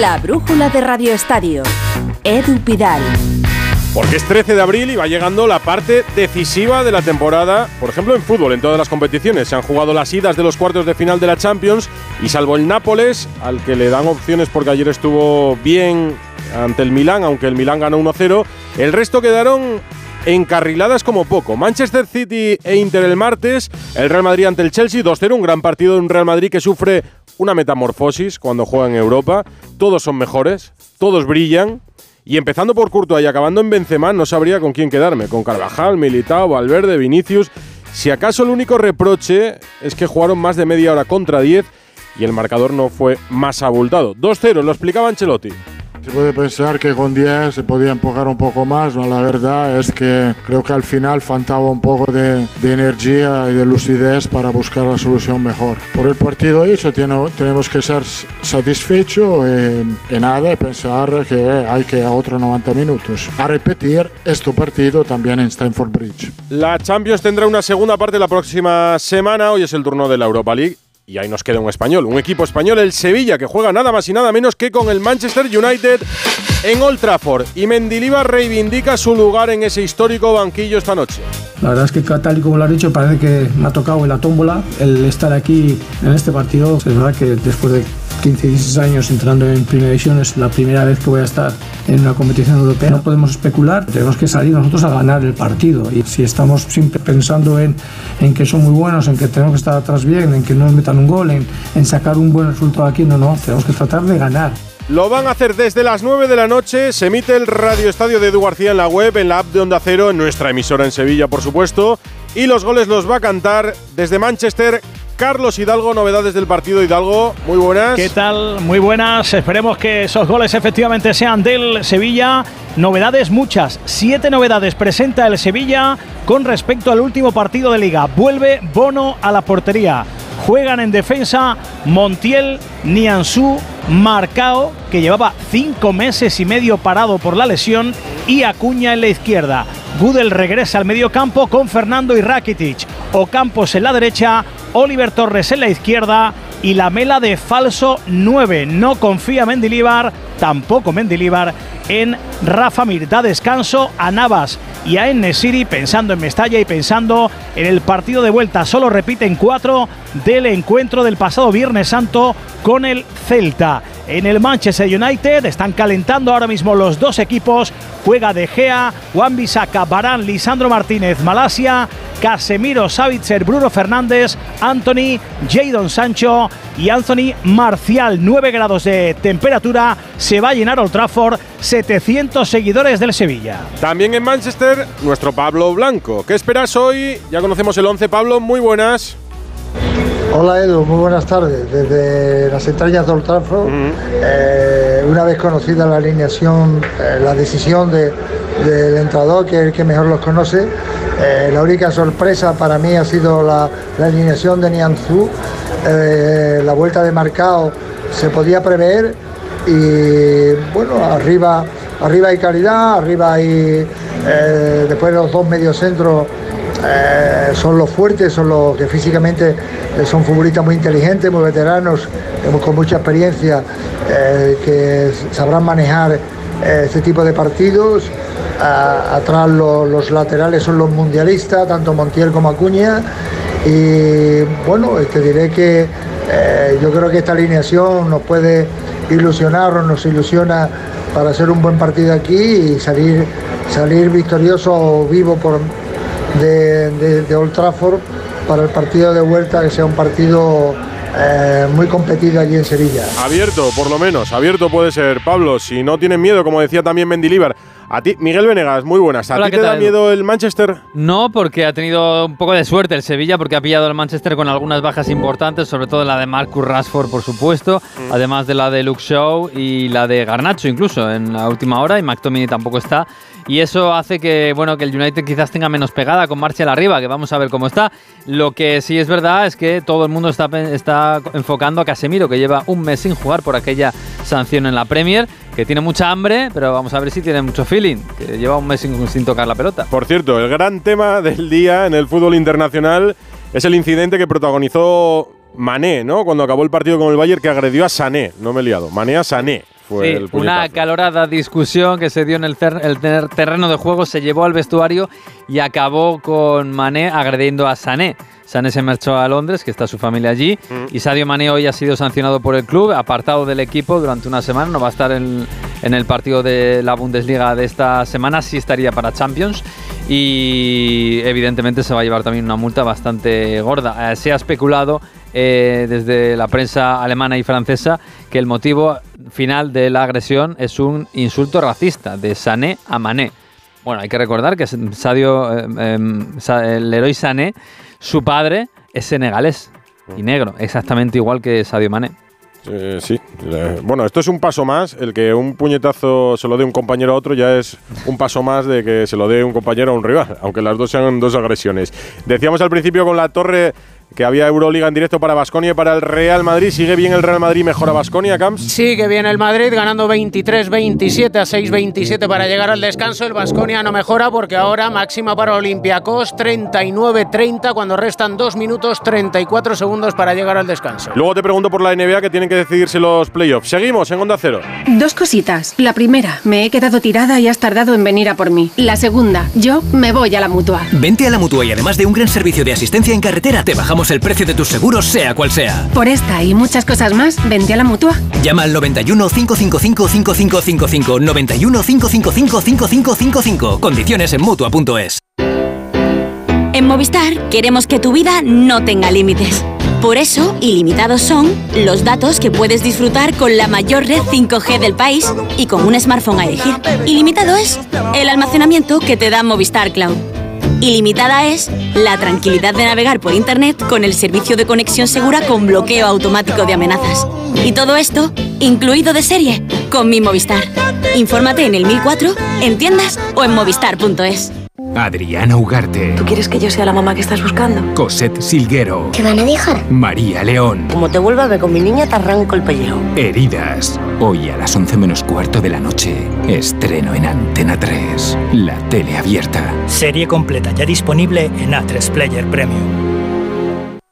La brújula de Radio Estadio. Edu Pidal. Porque es 13 de abril y va llegando la parte decisiva de la temporada, por ejemplo en fútbol, en todas las competiciones. Se han jugado las idas de los cuartos de final de la Champions y salvo el Nápoles, al que le dan opciones porque ayer estuvo bien ante el Milán, aunque el Milán ganó 1-0, el resto quedaron encarriladas como poco. Manchester City e Inter el martes, el Real Madrid ante el Chelsea 2-0, un gran partido de un Real Madrid que sufre una metamorfosis cuando juega en Europa. Todos son mejores, todos brillan. Y empezando por Courtois y acabando en Benzema, no sabría con quién quedarme. Con Carvajal, Militao, Valverde, Vinicius. Si acaso el único reproche es que jugaron más de media hora contra 10 y el marcador no fue más abultado. 2-0, lo explicaba Ancelotti. Se puede pensar que con 10 se podía empujar un poco más, ¿no? La verdad es que creo que al final faltaba un poco de, energía y de lucidez para buscar la solución mejor. Por el partido hecho tenemos que ser satisfechos y, y nada, y pensar que hay que a otros 90 minutos. A repetir este partido también en Stamford Bridge. La Champions tendrá una segunda parte la próxima semana. Hoy es el turno de la Europa League. Y ahí nos queda un español, un equipo español, el Sevilla, que juega nada más y nada menos que con el Manchester United en Old Trafford. Y Mendilibar reivindica su lugar en ese histórico banquillo esta noche. La verdad es que tal y como lo has dicho, parece que me ha tocado en la tómbola el estar aquí en este partido. Es verdad que después de 15, 16 años entrando en Primera División es la primera vez que voy a estar en una competición europea. No podemos especular, tenemos que salir nosotros a ganar el partido. Y si estamos siempre pensando en, en que son muy buenos, en que tenemos que estar atrás bien, en que no nos metan un gol, en, en sacar un buen resultado aquí, no, no, tenemos que tratar de ganar. Lo van a hacer desde las 9 de la noche. Se emite el Radio Estadio de Edu García en la web, en la app de Onda Cero, en nuestra emisora en Sevilla, por supuesto. Y los goles los va a cantar desde Manchester Carlos Hidalgo, novedades del partido Hidalgo, muy buenas. ¿Qué tal? Muy buenas. Esperemos que esos goles efectivamente sean del Sevilla. Novedades muchas, siete novedades presenta el Sevilla con respecto al último partido de liga. Vuelve Bono a la portería. Juegan en defensa Montiel, Nianzú, Marcao, que llevaba cinco meses y medio parado por la lesión, y Acuña en la izquierda. Gudel regresa al medio campo con Fernando y Rakitic. Ocampos en la derecha, Oliver Torres en la izquierda y la mela de falso 9. No confía Mendilíbar, tampoco Mendilíbar, en Rafa Mir. Da descanso a Navas y a Enesiri pensando en Mestalla y pensando en el partido de vuelta. Solo repiten cuatro del encuentro del pasado Viernes Santo con el Celta. En el Manchester United están calentando ahora mismo los dos equipos. Juega De Gea, Juan Bisaca, Barán, Lisandro Martínez, Malasia, Casemiro, Savitzer, Bruno Fernández, Anthony, Jadon Sancho y Anthony Marcial. 9 grados de temperatura. Se va a llenar Old Trafford. 700 seguidores del Sevilla. También en Manchester, nuestro Pablo Blanco. ¿Qué esperas hoy? Ya conocemos el 11. Pablo, muy buenas. Hola Edu, muy buenas tardes. Desde las entrañas de Old Trafford, eh, una vez conocida la alineación, eh, la decisión de- del entrador, que es el que mejor los conoce, eh, la única sorpresa para mí ha sido la, la alineación de Nianzú. La vuelta de Marcao se podía prever y bueno, arriba, arriba hay calidad, arriba hay después los dos mediocentros eh, son los fuertes, son los que físicamente eh, son futbolistas muy inteligentes, muy veteranos, eh, con mucha experiencia, que sabrán manejar este tipo de partidos. Atrás lo- los laterales son los mundialistas, tanto Montiel como Acuña. Y bueno, te diré que yo creo que esta alineación nos puede ilusionar o nos ilusiona para hacer un buen partido aquí y salir, salir victorioso o vivo por, de, de- Old Trafford para el partido de vuelta, que sea un partido eh, muy competido allí en Sevilla. Abierto, por lo menos. Abierto puede ser, Pablo. Si no tienen miedo, como decía también Mendilibar. A ti, Miguel Venegas, muy buenas. ¿A Hola, ti ¿qué te da miedo el Manchester? No, porque ha tenido un poco de suerte el Sevilla, porque ha pillado al Manchester con algunas bajas importantes, sobre todo la de Marcus Rashford, por supuesto, además de la de Luke Shaw y la de Garnacho incluso en la última hora, y McTominay tampoco está. Y eso hace que, bueno, que el United quizás tenga menos pegada con Martial arriba, que vamos a ver cómo está. Lo que sí es verdad es que todo el mundo está, está enfocando a Casemiro, que lleva un mes sin jugar por aquella sanción en la Premier, que tiene mucha hambre, pero vamos a ver si tiene mucho feeling, que lleva un mes sin, sin tocar la pelota. Por cierto, el gran tema del día en el fútbol internacional es el incidente que protagonizó Mané, ¿no? Cuando acabó el partido con el Bayern que agredió a Sané, no me he liado, Mané a Sané. fue Sí, el una acalorada discusión que se dio en el, ter- el ter- terreno de juego, se llevó al vestuario y acabó con Mané agrediendo a Sané. Sané se marchó a Londres, que está su familia allí, Mm. y Sadio Mané hoy ha sido sancionado por el club, apartado del equipo durante una semana, no va a estar en, en el partido de la Bundesliga de esta semana, sí estaría para Champions, y evidentemente se va a llevar también una multa bastante gorda. Eh, se ha especulado eh, desde la prensa alemana y francesa que el motivo final de la agresión es un insulto racista de Sané a Mané. Bueno, hay que recordar que Sadio, eh, em, el héroe Sané, su padre es senegalés y negro, exactamente igual que Sadio Mané. Eh, sí. Bueno, esto es un paso más. El que un puñetazo se lo dé un compañero a otro ya es un paso más de que se lo dé un compañero a un rival, aunque las dos sean dos agresiones. Decíamos al principio con la torre que había Euroliga en directo para Basconia y para el Real Madrid. ¿Sigue bien el Real Madrid? ¿Mejora Basconia, Camps? Sigue bien el Madrid, ganando 23-27 a 6-27 para llegar al descanso. El Vasconia no mejora porque ahora máxima para Olympiacos 39-30 cuando restan 2 minutos 34 segundos para llegar al descanso. Luego te pregunto por la NBA que tienen que decidirse los playoffs. Seguimos en Onda Cero. Dos cositas. La primera, me he quedado tirada y has tardado en venir a por mí. La segunda, yo me voy a la mutua. Vente a la mutua y además de un gran servicio de asistencia en carretera, te bajamos el precio de tus seguros, sea cual sea. Por esta y muchas cosas más, vente a la mutua. Llama al 91 555 5555 91 555 5555. Condiciones en mutua.es. En Movistar queremos que tu vida no tenga límites. Por eso, ilimitados son los datos que puedes disfrutar con la mayor red 5G del país y con un smartphone a elegir. Ilimitado es el almacenamiento que te da Movistar Cloud. Ilimitada es la tranquilidad de navegar por Internet con el servicio de conexión segura con bloqueo automático de amenazas. Y todo esto, incluido de serie, con mi Movistar. Infórmate en el 1004, en tiendas o en movistar.es. Adriana Ugarte. ¿Tú quieres que yo sea la mamá que estás buscando? Cosette Silguero. ¿Te van a dejar? María León. Como te vuelva a ver con mi niña, te arranco el pellejo. Heridas. Hoy a las 11 menos cuarto de la noche. Estreno en Antena 3. La tele abierta. Serie completa ya disponible en A3 Player Premium.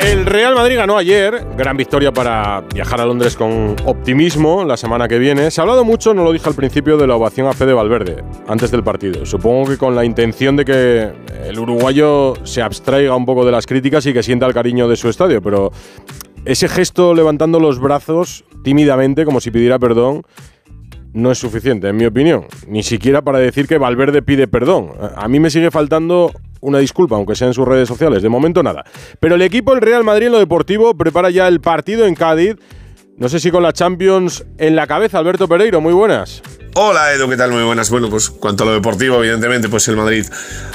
El Real Madrid ganó ayer, gran victoria para viajar a Londres con optimismo la semana que viene. Se ha hablado mucho, no lo dije al principio, de la ovación a Fede Valverde antes del partido. Supongo que con la intención de que el uruguayo se abstraiga un poco de las críticas y que sienta el cariño de su estadio, pero ese gesto levantando los brazos tímidamente, como si pidiera perdón, no es suficiente, en mi opinión. Ni siquiera para decir que Valverde pide perdón. A mí me sigue faltando una disculpa, aunque sea en sus redes sociales. De momento nada. Pero el equipo, el Real Madrid en lo deportivo, prepara ya el partido en Cádiz. No sé si con la Champions en la cabeza, Alberto Pereiro, muy buenas. Hola Edu, ¿qué tal? Muy buenas. Bueno, pues cuanto a lo deportivo, evidentemente, pues el Madrid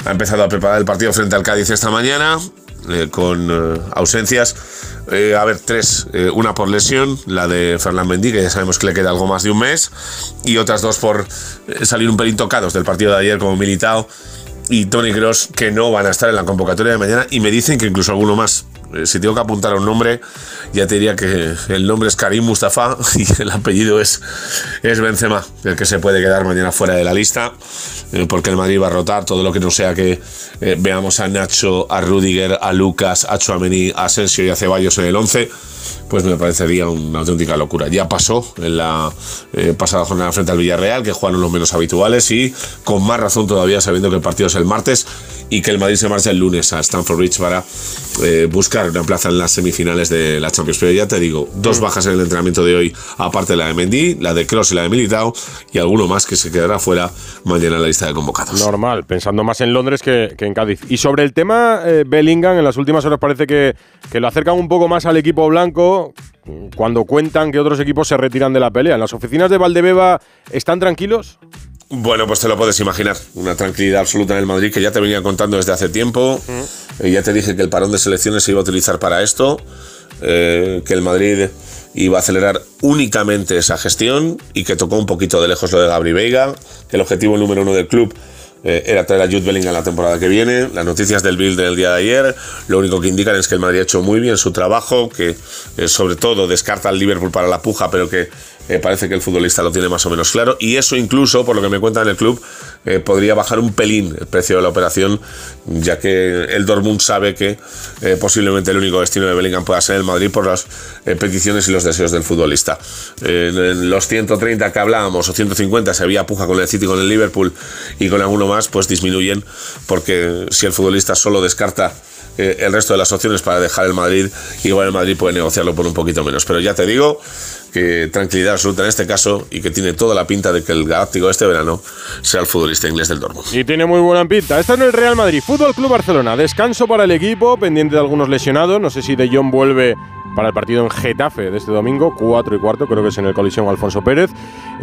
ha empezado a preparar el partido frente al Cádiz esta mañana, eh, con eh, ausencias. Eh, a ver, tres. Una por lesión, la de Fernán Mendy, que ya sabemos que le queda algo más de un mes, y otras dos por salir un pelín tocados del partido de ayer como militado y Tony Cross que no van a estar en la convocatoria de mañana y me dicen que incluso alguno más. Eh, si tengo que apuntar a un nombre, ya te diría que el nombre es Karim Mustafa y el apellido es, es Benzema, el que se puede quedar mañana fuera de la lista, eh, porque el Madrid va a rotar. Todo lo que no sea que eh, veamos a Nacho, a Rudiger, a Lucas, a Chouameni, a Asensio y a Ceballos en el 11 pues me parecería una auténtica locura. Ya pasó en la eh, pasada jornada frente al Villarreal, que jugaron los menos habituales y con más razón todavía sabiendo que el partido es el martes y que el Madrid se marcha el lunes a Stamford Bridge para eh, buscar una plaza en las semifinales de la Champions. Pero ya te digo, dos bajas en el entrenamiento de hoy, aparte de la de Mendy, la de Cross y la de Militao, y alguno más que se quedará fuera mañana en la lista de convocados. Normal, pensando más en Londres que, que en Cádiz. Y sobre el tema eh, Bellingham, en las últimas horas parece que, que lo acercan un poco más al equipo blanco cuando cuentan que otros equipos se retiran de la pelea. ¿En las oficinas de Valdebeba están tranquilos? Bueno, pues te lo puedes imaginar. Una tranquilidad absoluta en el Madrid que ya te venía contando desde hace tiempo. Ya te dije que el parón de selecciones se iba a utilizar para esto. eh, que el Madrid iba a acelerar únicamente esa gestión y que tocó un poquito de lejos lo de Gabri Veiga, que el objetivo número uno del club eh, era traer a Jude Bellingham la temporada que viene. Las noticias del Bill del día de ayer lo único que indican es que el Madrid ha hecho muy bien su trabajo, que eh, sobre todo descarta al Liverpool para la puja, pero que eh, parece que el futbolista lo tiene más o menos claro. Y eso incluso, por lo que me cuentan en el club, podría bajar un pelín el precio de la operación, ya que el Dortmund sabe que posiblemente el único destino de Bellingham pueda ser el Madrid por las peticiones y los deseos del futbolista. en los 130 que hablábamos, o 150, se había puja con el City, con el Liverpool y con alguno más, pues disminuyen, porque si el futbolista solo descarta eh, el resto de las opciones para dejar el Madrid, igual el Madrid puede negociarlo por un poquito menos. Pero ya te digo que tranquilidad absoluta en este caso y que tiene toda la pinta de que el Galáctico este verano sea el futbolista inglés del Dortmund. Y tiene muy buena pinta. Está en el Real Madrid, Fútbol Club Barcelona. Descanso para el equipo, pendiente de algunos lesionados. No sé si De Jong vuelve para el partido en Getafe de este domingo, 4 y cuarto, creo que es en el colisión Alfonso Pérez.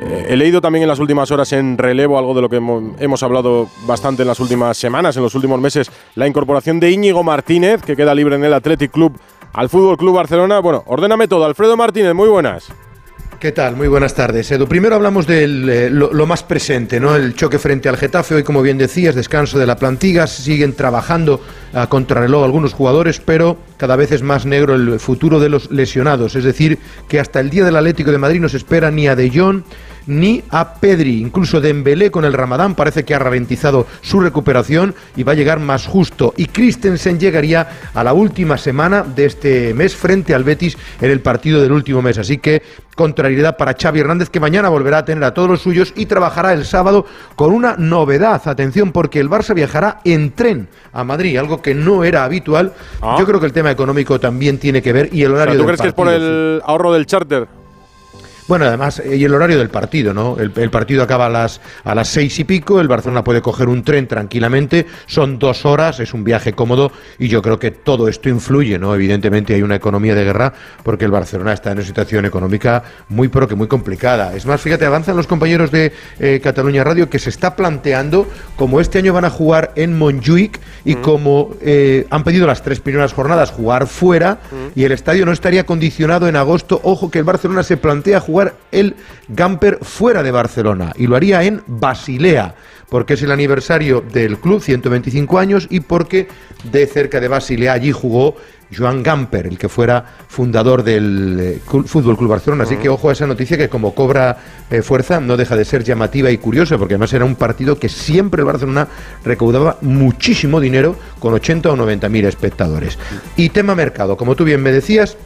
Eh, he leído también en las últimas horas en relevo algo de lo que hemos, hablado bastante en las últimas semanas, en los últimos meses, la incorporación de Íñigo Martínez, que queda libre en el Athletic Club al Fútbol Club Barcelona. Bueno, ordéname todo. Alfredo Martínez, muy buenas. ¿Qué tal? Muy buenas tardes, Edu. Primero hablamos de eh, lo, más presente, ¿no? El choque frente al Getafe. Hoy, como bien decías, descanso de la plantilla. Siguen trabajando a contrarreloj algunos jugadores, pero cada vez es más negro el futuro de los lesionados. Es decir, que hasta el día del Atlético de Madrid no se espera ni a De Jong ni a Pedri. Incluso Dembélé con el Ramadán parece que ha ralentizado su recuperación y va a llegar más justo. Y Christensen llegaría a la última semana de este mes frente al Betis en el partido del último mes. Así que contrariedad para Xavi Hernández que mañana volverá a tener a todos los suyos y trabajará el sábado con una novedad. Atención porque el Barça viajará en tren a Madrid, algo que no era habitual. Ah. Yo creo que el tema económico también tiene que ver y el horario ¿Tú del crees que es por el ahorro del charter? Bueno, además, eh, y el horario del partido, ¿no? El, el partido acaba a las, a las seis y pico, el Barcelona puede coger un tren tranquilamente, son dos horas, es un viaje cómodo y yo creo que todo esto influye, ¿no? Evidentemente hay una economía de guerra porque el Barcelona está en una situación económica muy, pero que muy complicada. Es más, fíjate, avanzan los compañeros de eh, Cataluña Radio que se está planteando, como este año van a jugar en Montjuic y como eh, han pedido las tres primeras jornadas jugar fuera y el estadio no estaría condicionado en agosto, ojo que el Barcelona se plantea jugar el Gamper fuera de Barcelona y lo haría en Basilea, porque es el aniversario del club, 125 años, y porque de cerca de Basilea allí jugó Joan Gamper, el que fuera fundador del eh, Fútbol Club Barcelona. Así que ojo a esa noticia que como cobra eh, fuerza no deja de ser llamativa y curiosa, porque además era un partido que siempre el Barcelona recaudaba muchísimo dinero con 80 o 90 mil espectadores. Y tema mercado, como tú bien me decías,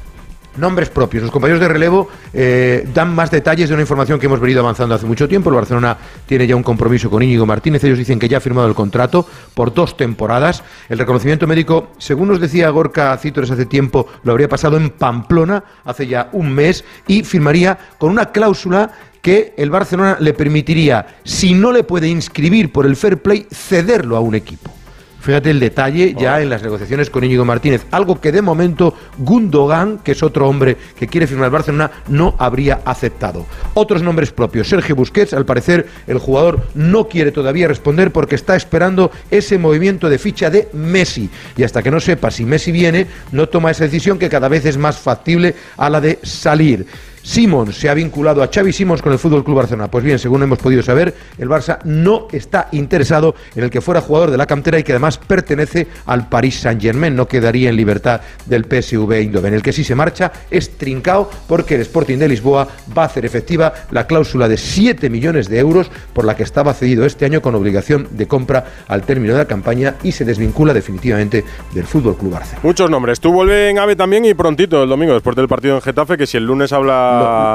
Nombres propios. Los compañeros de relevo eh, dan más detalles de una información que hemos venido avanzando hace mucho tiempo. El Barcelona tiene ya un compromiso con Íñigo Martínez. Ellos dicen que ya ha firmado el contrato por dos temporadas. El reconocimiento médico, según nos decía Gorka Cítores hace tiempo, lo habría pasado en Pamplona hace ya un mes y firmaría con una cláusula que el Barcelona le permitiría, si no le puede inscribir por el fair play, cederlo a un equipo. Fíjate el detalle ya en las negociaciones con Íñigo Martínez, algo que de momento Gundogan, que es otro hombre que quiere firmar el Barcelona, no habría aceptado. Otros nombres propios, Sergio Busquets, al parecer el jugador no quiere todavía responder porque está esperando ese movimiento de ficha de Messi y hasta que no sepa si Messi viene, no toma esa decisión que cada vez es más factible a la de salir. Simons se ha vinculado a Xavi Simons con el Fútbol Club Barcelona. Pues bien, según hemos podido saber, el Barça no está interesado en el que fuera jugador de la cantera y que además pertenece al Paris Saint-Germain. No quedaría en libertad del PSV Eindhoven. El que sí se marcha es Trincao porque el Sporting de Lisboa va a hacer efectiva la cláusula de 7 millones de euros por la que estaba cedido este año con obligación de compra al término de la campaña y se desvincula definitivamente del Fútbol Club Barcelona. Muchos nombres. Tú vuelve en AVE también y prontito el domingo, después del partido en Getafe, que si el lunes habla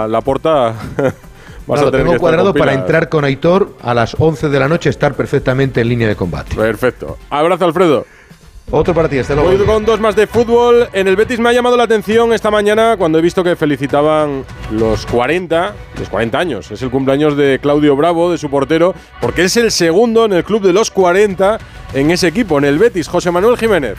la porta. vas No, a tener tengo cuadrado para entrar con Aitor a las 11 de la noche, estar perfectamente en línea de combate. Perfecto. Abrazo, Alfredo. Otro para ti, hasta luego. Voy con dos más de fútbol. En el Betis me ha llamado la atención esta mañana cuando he visto que felicitaban los 40, los 40 años. Es el cumpleaños de Claudio Bravo, de su portero, porque es el segundo en el club de los 40 en ese equipo, en el Betis. José Manuel Jiménez.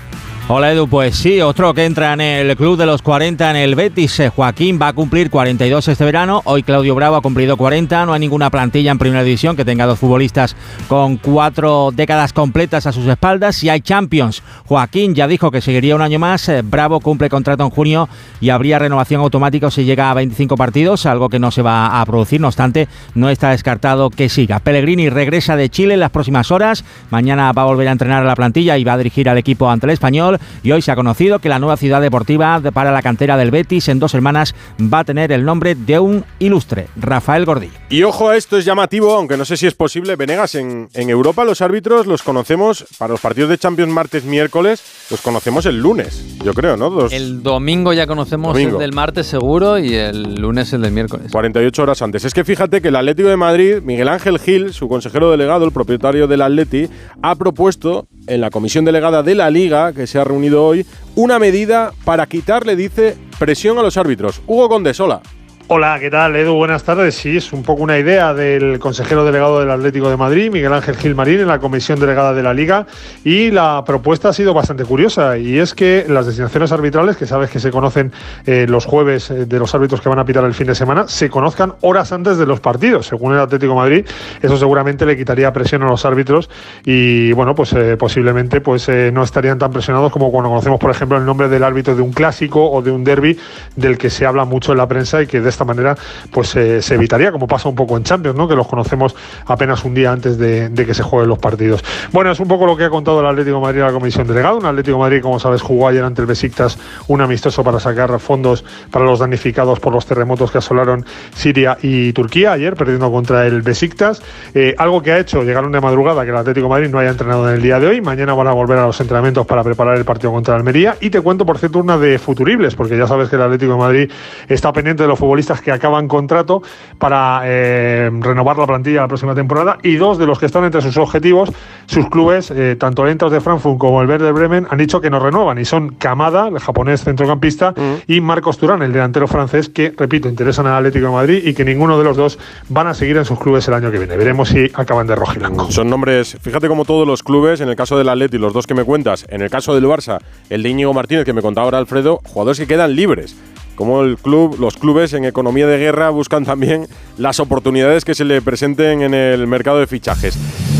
Hola Edu, pues sí, otro que entra en el club de los 40 en el Betis. Eh, Joaquín va a cumplir 42 este verano. Hoy Claudio Bravo ha cumplido 40. No hay ninguna plantilla en primera división que tenga dos futbolistas con cuatro décadas completas a sus espaldas. Si hay Champions, Joaquín ya dijo que seguiría un año más. Eh, Bravo cumple contrato en junio y habría renovación automática si llega a 25 partidos, algo que no se va a producir. No obstante, no está descartado que siga. Pellegrini regresa de Chile en las próximas horas. Mañana va a volver a entrenar a la plantilla y va a dirigir al equipo ante el español y hoy se ha conocido que la nueva ciudad deportiva para la cantera del Betis en dos hermanas va a tener el nombre de un ilustre, Rafael Gordillo. Y ojo a esto es llamativo, aunque no sé si es posible, Venegas, en, en Europa los árbitros los conocemos para los partidos de Champions martes, miércoles, los conocemos el lunes, yo creo, ¿no? Dos- El domingo ya conocemos Domingo. el del martes seguro y el lunes el del miércoles. 48 horas antes. Es que fíjate que el Atlético de Madrid, Miguel Ángel Gil, su consejero delegado, el propietario del Atleti, ha propuesto en la comisión delegada de la Liga, que se ha reunido hoy, una medida para quitarle, dice, presión a los árbitros. Hugo Condesola. Hola, ¿qué tal, Edu? Buenas tardes. Sí, es un poco una idea del consejero delegado del Atlético de Madrid, Miguel Ángel Gilmarín, en la comisión delegada de la Liga. Y la propuesta ha sido bastante curiosa, y es que las designaciones arbitrales, que sabes que se conocen eh, los jueves eh, de los árbitros que van a pitar el fin de semana, se conozcan horas antes de los partidos. Según el Atlético Madrid, eso seguramente le quitaría presión a los árbitros y, bueno, pues eh, posiblemente pues no estarían tan presionados como cuando conocemos, por ejemplo, el nombre del árbitro de un clásico o de un derby del que se habla mucho en la prensa y que de esta manera pues eh, se evitaría, como pasa un poco en Champions, ¿no? que los conocemos apenas un día antes de, que se jueguen los partidos. Bueno, es un poco lo que ha contado el Atlético Madrid a la Comisión Delegada. Un Atlético Madrid, como sabes, jugó ayer ante el Besiktas un amistoso para sacar fondos para los damnificados por los terremotos que asolaron Siria y Turquía ayer, perdiendo contra el Besiktas. Eh, algo que ha hecho, llegaron de madrugada, que el Atlético Madrid no haya entrenado en el día de hoy. Mañana van a volver a los entrenamientos para preparar el partido contra Almería. Y te cuento, por cierto, una de futuribles, porque ya sabes que el Atlético de Madrid está pendiente de los futbolistas que acaban contrato para eh, renovar la plantilla la próxima temporada. Y dos de los que están entre sus objetivos, sus clubes, eh, tanto el Eintracht de Frankfurt como el Werder Bremen, han dicho que no renuevan. Y son Kamada, el japonés centrocampista, y Marcos Turán, el delantero francés, que, repito, interesan al Atlético de Madrid y que ninguno de los dos van a seguir en sus clubes el año que viene. Veremos si acaban de rojo y blanco. Son nombres, fíjate como todos los clubes, en el caso del Atleti, los dos que me cuentas, en el caso del Barça, el de Íñigo Martínez que me contaba ahora Alfredo, jugadores que quedan libres. Como el club, los clubes en economía de guerra buscan también las oportunidades que se le presenten en el mercado de fichajes.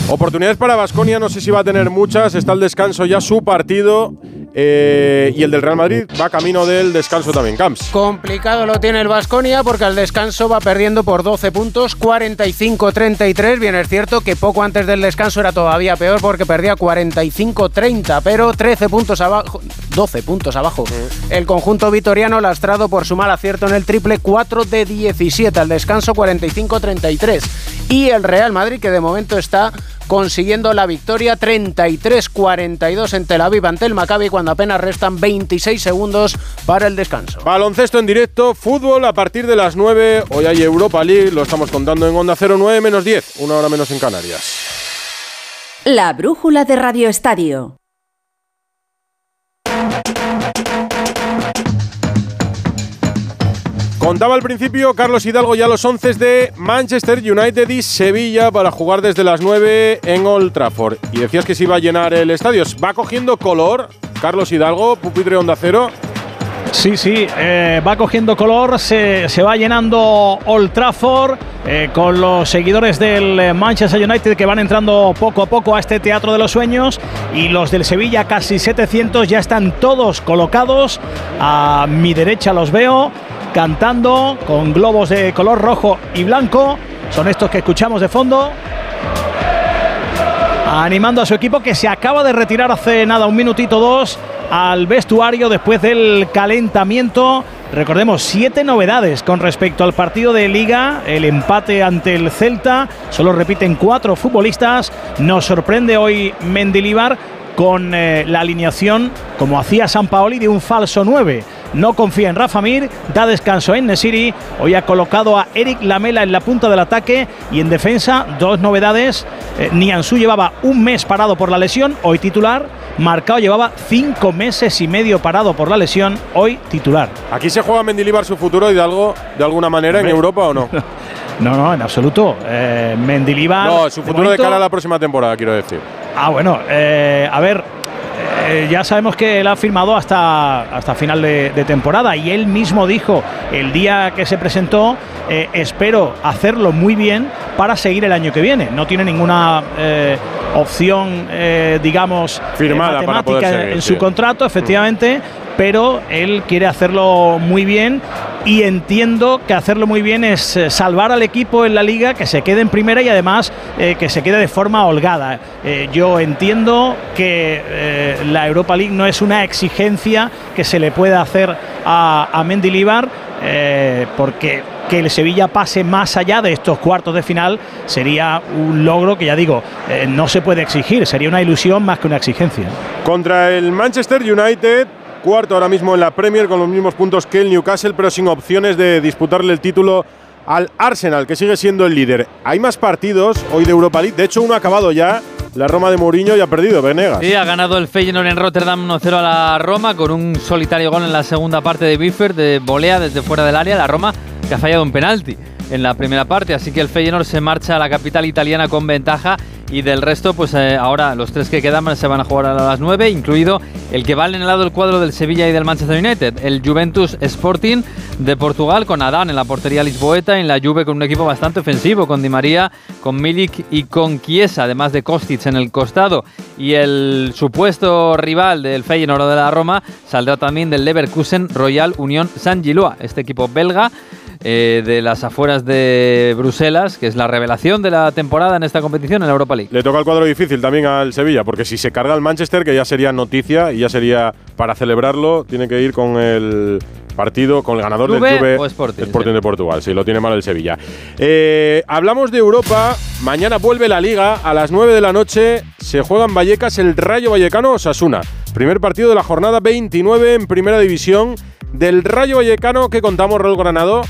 Oportunidades para Basconia, no sé si va a tener muchas. Está el descanso ya su partido. Eh, y el del Real Madrid va camino del descanso también. Camps. Complicado lo tiene el Vasconia porque al descanso va perdiendo por 12 puntos, 45-33. Bien, es cierto que poco antes del descanso era todavía peor porque perdía 45-30, pero 13 puntos abajo, 12 puntos abajo. El conjunto vitoriano lastrado por su mal acierto en el triple 4 de 17, al descanso 45-33. Y el Real Madrid que de momento está consiguiendo la victoria 33-42 en Tel Aviv ante el Maccabi cuando apenas restan 26 segundos para el descanso. Baloncesto en directo, fútbol a partir de las 9. Hoy hay Europa League, lo estamos contando en Onda 09 menos 10, una hora menos en Canarias. La brújula de Radio Estadio. Contaba al principio Carlos Hidalgo ya los 11 de Manchester United y Sevilla para jugar desde las 9 en Old Trafford. Y decías que se iba a llenar el estadio. ¿Va cogiendo color Carlos Hidalgo, pupitre Onda Cero? Sí, sí, eh, va cogiendo color, se, se va llenando Old Trafford eh, con los seguidores del eh, Manchester United que van entrando poco a poco a este Teatro de los Sueños y los del Sevilla, casi 700, ya están todos colocados. A mi derecha los veo cantando con globos de color rojo y blanco. Son estos que escuchamos de fondo animando a su equipo que se acaba de retirar hace nada, un minutito dos, al vestuario después del calentamiento. Recordemos, siete novedades con respecto al partido de liga, el empate ante el Celta, solo repiten cuatro futbolistas, nos sorprende hoy Mendilibar con eh, la alineación, como hacía San Paoli, de un falso 9. No confía en Rafa Mir, da descanso en Nesiri. Hoy ha colocado a Eric Lamela en la punta del ataque y en defensa, dos novedades. Eh, Nianzú llevaba un mes parado por la lesión, hoy titular. Marcao llevaba cinco meses y medio parado por la lesión, hoy titular. ¿Aquí se juega Mendilibar su futuro Hidalgo de alguna manera en. Europa o no? No, no, en absoluto. Eh, Mendilibar. No, su futuro de momento- cara a la próxima temporada, quiero decir. Ah, bueno, eh, a ver, eh, ya sabemos que él ha firmado hasta, hasta final de, de temporada y él mismo dijo el día que se presentó, eh, espero hacerlo muy bien para seguir el año que viene. No tiene ninguna eh, opción, digamos, Firmada para poder seguir, en sí. su contrato, efectivamente, pero él quiere hacerlo muy bien y entiendo que hacerlo muy bien es eh, salvar al equipo en la liga, que se quede en primera y además eh, que se quede de forma holgada. Eh, yo entiendo que la Europa League no es una exigencia que se le pueda hacer a, a Mendilibar, porque que el Sevilla pase más allá de estos cuartos de final sería un logro que ya digo, no se puede exigir, sería una ilusión más que una exigencia. Contra el Manchester United, cuarto ahora mismo en la Premier con los mismos puntos que el Newcastle, pero sin opciones de disputarle el título al Arsenal, que sigue siendo el líder. Hay más partidos hoy de Europa League, de hecho uno ha acabado ya. La Roma de Mourinho ya ha perdido, Venegas. Sí, ha ganado el Feyenoord en Rotterdam 1-0 a la Roma con un solitario gol en la segunda parte de Biffer de volea desde fuera del área. La Roma que ha fallado un penalti en la primera parte, así que el Feyenoord se marcha a la capital italiana con ventaja y del resto, pues eh, ahora los tres que quedan se van a jugar a las 9, incluido el que vale en el lado del cuadro del Sevilla y del Manchester United, el Juventus Sporting de Portugal con Adán en la portería lisboeta, en la Juve con un equipo bastante ofensivo, con Di María, con Milik y con Chiesa, además de Kostic en el costado. Y el supuesto rival del Feyenoord de la Roma saldrá también del Leverkusen Royal Unión San Giloa, este equipo belga eh, de las afueras de Bruselas, que es la revelación de la temporada en esta competición en la Europa League. Le toca el cuadro difícil también al Sevilla, porque si se carga el Manchester, que ya sería noticia y ya sería para celebrarlo, tiene que ir con el partido, con el ganador del Juve Sporting, de Portugal. Sí, lo tiene mal el Sevilla. Eh, hablamos de Europa. Mañana vuelve la Liga. A las 9 de la noche se juega en Vallecas el Rayo Vallecano Osasuna. Primer partido de la jornada 29 en Primera División del Rayo Vallecano que contamos, Raúl Granado.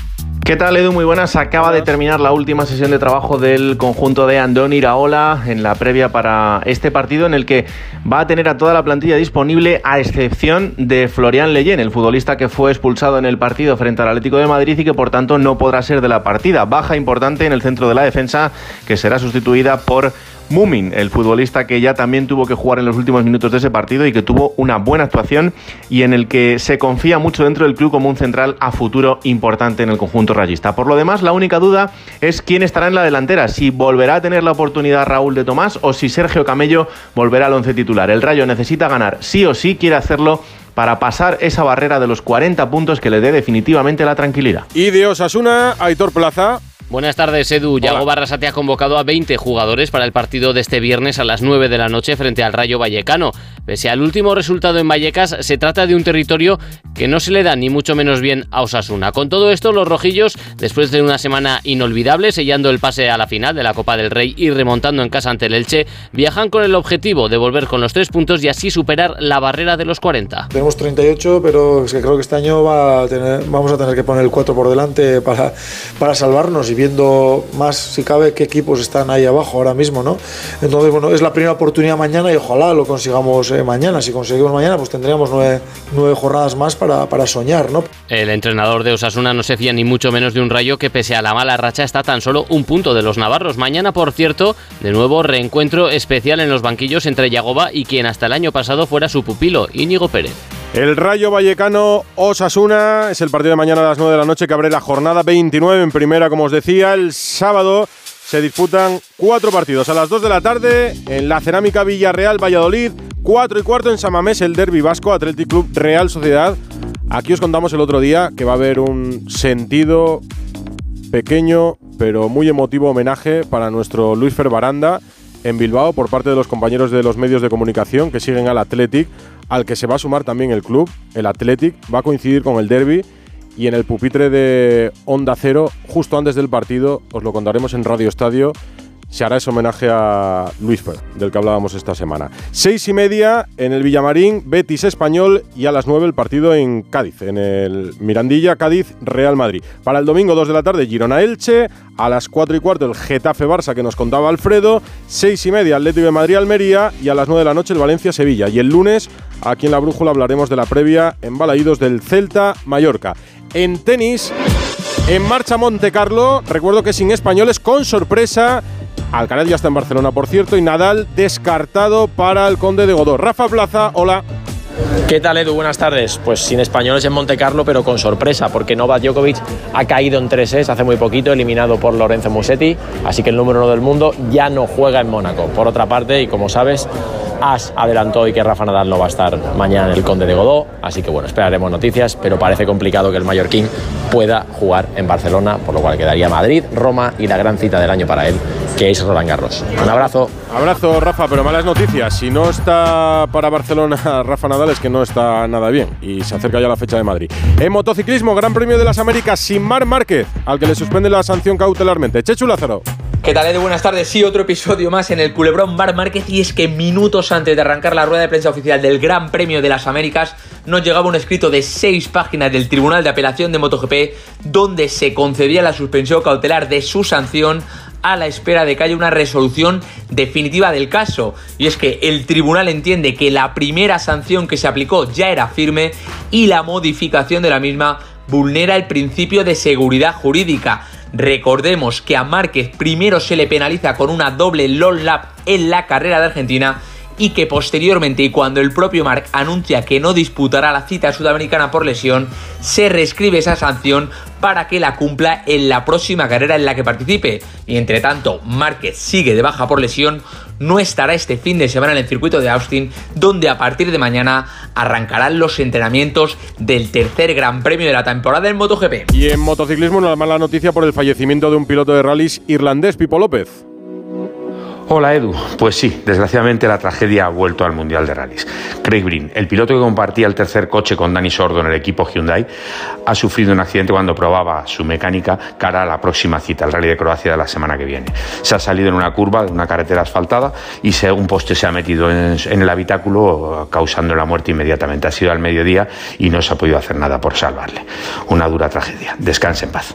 ¿Qué tal Edu? Muy buenas. Acaba de terminar la última sesión de trabajo del conjunto de Andoni Iraola en la previa para este partido en el que va a tener a toda la plantilla disponible a excepción de Florian Leyen, el futbolista que fue expulsado en el partido frente al Atlético de Madrid y que por tanto no podrá ser de la partida. Baja importante en el centro de la defensa que será sustituida por Mumin, el futbolista que ya también tuvo que jugar en los últimos minutos de ese partido y que tuvo una buena actuación y en el que se confía mucho dentro del club como un central a futuro importante en el conjunto rayista. Por lo demás, la única duda es quién estará en la delantera, si volverá a tener la oportunidad Raúl de Tomás o si Sergio Camello volverá al once titular. El Rayo necesita ganar, sí o sí quiere hacerlo para pasar esa barrera de los 40 puntos que le dé definitivamente la tranquilidad. Y de Osasuna, Aitor Plaza. Buenas tardes, Edu. Yago Barrasate ha convocado a 20 jugadores para el partido de este viernes a las 9 de la noche frente al Rayo Vallecano. Pese al último resultado en Vallecas, se trata de un territorio que no se le da ni mucho menos bien a Osasuna. Con todo esto, los rojillos, después de una semana inolvidable, sellando el pase a la final de la Copa del Rey y remontando en casa ante el Elche, viajan con el objetivo de volver con los tres puntos y así superar la barrera de los 40. Tenemos 38, pero es que creo que este año va a tener- vamos a tener que poner el 4 por delante para, para salvarnos y viendo más, si cabe, qué equipos están ahí abajo ahora mismo, ¿no? Entonces, bueno, es la primera oportunidad mañana y ojalá lo consigamos eh, mañana. Si conseguimos mañana, pues tendríamos nueve, jornadas más para, para soñar, ¿no? El entrenador de Osasuna no se fía ni mucho menos de un rayo que pese a la mala racha está tan solo un punto de los navarros. Mañana, por cierto, de nuevo reencuentro especial en los banquillos entre Yagoba y quien hasta el año pasado fuera su pupilo, Íñigo Pérez. El Rayo Vallecano Osasuna es el partido de mañana a las 9 de la noche que abre la jornada 29 en primera, como os decía. El sábado se disputan cuatro partidos. A las 2 de la tarde en la Cerámica Villarreal Valladolid, 4 y cuarto en Samamés el Derby Vasco Athletic Club Real Sociedad. Aquí os contamos el otro día que va a haber un sentido pequeño pero muy emotivo homenaje para nuestro Luis Fer Baranda en Bilbao por parte de los compañeros de los medios de comunicación que siguen al Athletic, al que se va a sumar también el club, el Athletic, va a coincidir con el derby y en el pupitre de Onda Cero, justo antes del partido, os lo contaremos en Radio Estadio, se hará ese homenaje a Luis Fer, del que hablábamos esta semana. Seis y media en el Villamarín, Betis Español y a las nueve el partido en Cádiz, en el Mirandilla, Cádiz, Real Madrid. Para el domingo, dos de la tarde, Girona Elche, a las cuatro y cuarto el Getafe Barça que nos contaba Alfredo, seis y media Atlético de Madrid Almería y a las nueve de la noche el Valencia Sevilla. Y el lunes, aquí en la Brújula hablaremos de la previa en Balaídos del Celta Mallorca. En tenis, en marcha Monte Carlo, recuerdo que sin españoles, con sorpresa, Alcaraz ya está en Barcelona, por cierto, y Nadal descartado para el Conde de Godó. Rafa Plaza, hola. ¿Qué tal Edu? Buenas tardes. Pues sin españoles en Monte Carlo, pero con sorpresa, porque Novak Djokovic ha caído en 3 sets hace muy poquito, eliminado por Lorenzo Musetti, así que el número uno del mundo ya no juega en Mónaco. Por otra parte, y como sabes, As adelantó hoy que Rafa Nadal no va a estar mañana en el Conde de Godó, así que bueno, esperaremos noticias, pero parece complicado que el mallorquín pueda jugar en Barcelona, por lo cual quedaría Madrid, Roma y la gran cita del año para él, que es Roland Garros. Un abrazo. Abrazo, Rafa, pero malas noticias. Si no está para Barcelona Rafa Nadal es que no está nada bien y se acerca ya la fecha de Madrid. En motociclismo, Gran Premio de las Américas sin Mar Márquez, al que le suspende la sanción cautelarmente. Chechu Lázaro. ¿Qué tal, Edu? Buenas tardes. Sí, otro episodio más en el culebrón Bar Márquez y es que minutos antes de arrancar la rueda de prensa oficial del Gran Premio de las Américas nos llegaba un escrito de seis páginas del Tribunal de Apelación de MotoGP donde se concedía la suspensión cautelar de su sanción a la espera de que haya una resolución definitiva del caso. Y es que el tribunal entiende que la primera sanción que se aplicó ya era firme y la modificación de la misma vulnera el principio de seguridad jurídica. Recordemos que a Márquez primero se le penaliza con una doble long lap en la carrera de Argentina y que posteriormente y cuando el propio Marc anuncia que no disputará la cita sudamericana por lesión, se reescribe esa sanción para que la cumpla en la próxima carrera en la que participe. Y entre tanto, Márquez sigue de baja por lesión, no estará este fin de semana en el circuito de Austin, donde a partir de mañana arrancarán los entrenamientos del tercer Gran Premio de la temporada en MotoGP. Y en motociclismo una mala noticia por el fallecimiento de un piloto de rallies irlandés, Pipo López. Hola Edu, pues sí, desgraciadamente la tragedia ha vuelto al Mundial de Rallys. Craig Breen, el piloto que compartía el tercer coche con Danny Sordo en el equipo Hyundai, ha sufrido un accidente cuando probaba su mecánica cara a la próxima cita, el Rally de Croacia de la semana que viene. Se ha salido en una curva de una carretera asfaltada y un poste se ha metido en, en el habitáculo causando la muerte inmediatamente. Ha sido al mediodía y no se ha podido hacer nada por salvarle. Una dura tragedia. Descanse en paz.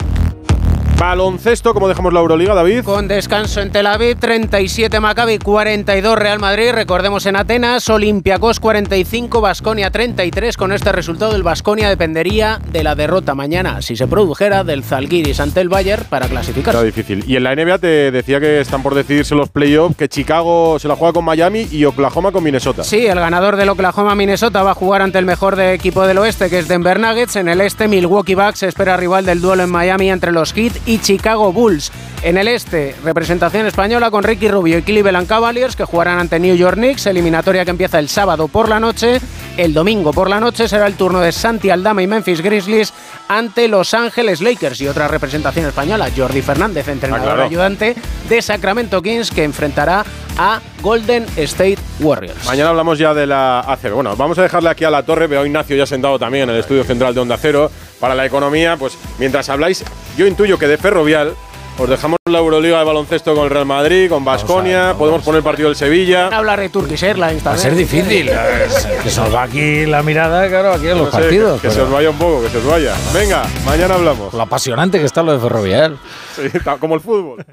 Baloncesto, como dejamos la Euroliga, David? Con descanso en Tel Aviv, 37 Maccabi, 42 Real Madrid. Recordemos en Atenas, Olympiacos 45, Basconia 33. Con este resultado, el Basconia dependería de la derrota mañana, si se produjera, del Zalgiris ante el Bayern para clasificar. Está difícil. Y en la NBA te decía que están por decidirse los playoffs, que Chicago se la juega con Miami y Oklahoma con Minnesota. Sí, el ganador del Oklahoma-Minnesota va a jugar ante el mejor de equipo del oeste, que es Denver Nuggets. En el este, Milwaukee Bucks espera rival del duelo en Miami entre los Heat y Chicago Bulls. En el este, representación española con Ricky Rubio y Cleveland Cavaliers que jugarán ante New York Knicks, eliminatoria que empieza el sábado por la noche. El domingo por la noche será el turno de Santi Aldama y Memphis Grizzlies ante Los Ángeles Lakers y otra representación española, Jordi Fernández, entrenador Ah, claro. ayudante de Sacramento Kings que enfrentará a Golden State Warriors. Mañana hablamos ya de la ACB. Bueno, vamos a dejarle aquí a la torre. Veo a Ignacio ya sentado también en el estudio central de Onda Cero. Para la economía, pues mientras habláis, yo intuyo que de Ferrovial os dejamos la Euroliga de baloncesto con el Real Madrid, con Basconia, podemos poner el partido del Sevilla. Hablar de Turkish Airlines Va a ser difícil. que se nos va aquí la mirada, claro, aquí en los sé, partidos. que, que se os vaya un poco, que se os vaya. Venga, mañana hablamos. Lo apasionante que está lo de Ferrovial. Sí, como el fútbol.